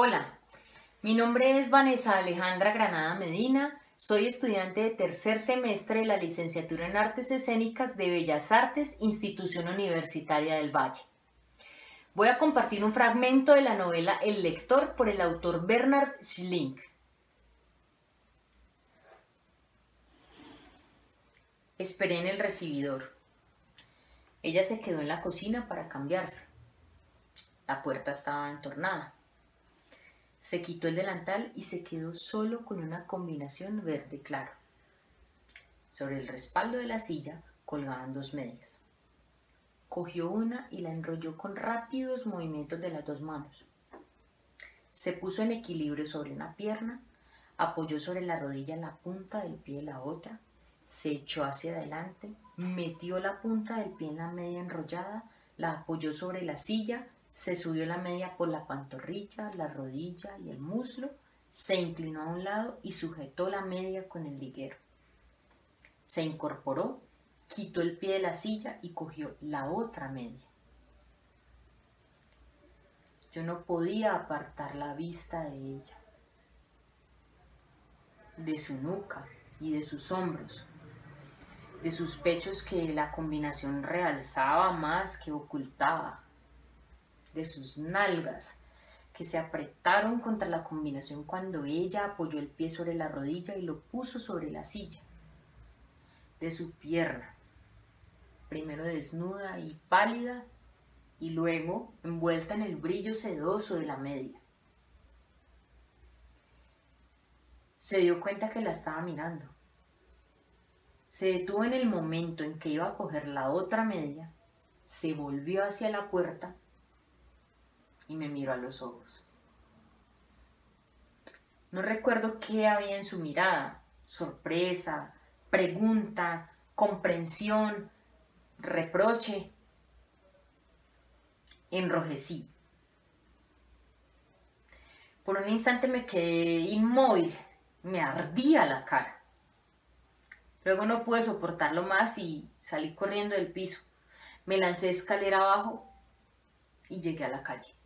Hola, mi nombre es Vanessa Alejandra Granada Medina, soy estudiante de tercer semestre de la licenciatura en Artes Escénicas de Bellas Artes, Institución Universitaria del Valle. Voy a compartir un fragmento de la novela El lector por el autor Bernard Schlink. Esperé en el recibidor. Ella se quedó en la cocina para cambiarse. La puerta estaba entornada. Se quitó el delantal y se quedó solo con una combinación verde claro. Sobre el respaldo de la silla colgaban dos medias. Cogió una y la enrolló con rápidos movimientos de las dos manos. Se puso en equilibrio sobre una pierna, apoyó sobre la rodilla la punta del pie de la otra, se echó hacia adelante, metió la punta del pie en la media enrollada, la apoyó sobre la silla se subió la media por la pantorrilla, la rodilla y el muslo, se inclinó a un lado y sujetó la media con el liguero. Se incorporó, quitó el pie de la silla y cogió la otra media. Yo no podía apartar la vista de ella, de su nuca y de sus hombros, de sus pechos que la combinación realzaba más que ocultaba de sus nalgas, que se apretaron contra la combinación cuando ella apoyó el pie sobre la rodilla y lo puso sobre la silla, de su pierna, primero desnuda y pálida y luego envuelta en el brillo sedoso de la media. Se dio cuenta que la estaba mirando. Se detuvo en el momento en que iba a coger la otra media, se volvió hacia la puerta y me miró a los ojos. No recuerdo qué había en su mirada, sorpresa, pregunta, comprensión, reproche. Enrojecí. Por un instante me quedé inmóvil, me ardía la cara. Luego no pude soportarlo más y salí corriendo del piso. Me lancé escalera abajo y llegué a la calle.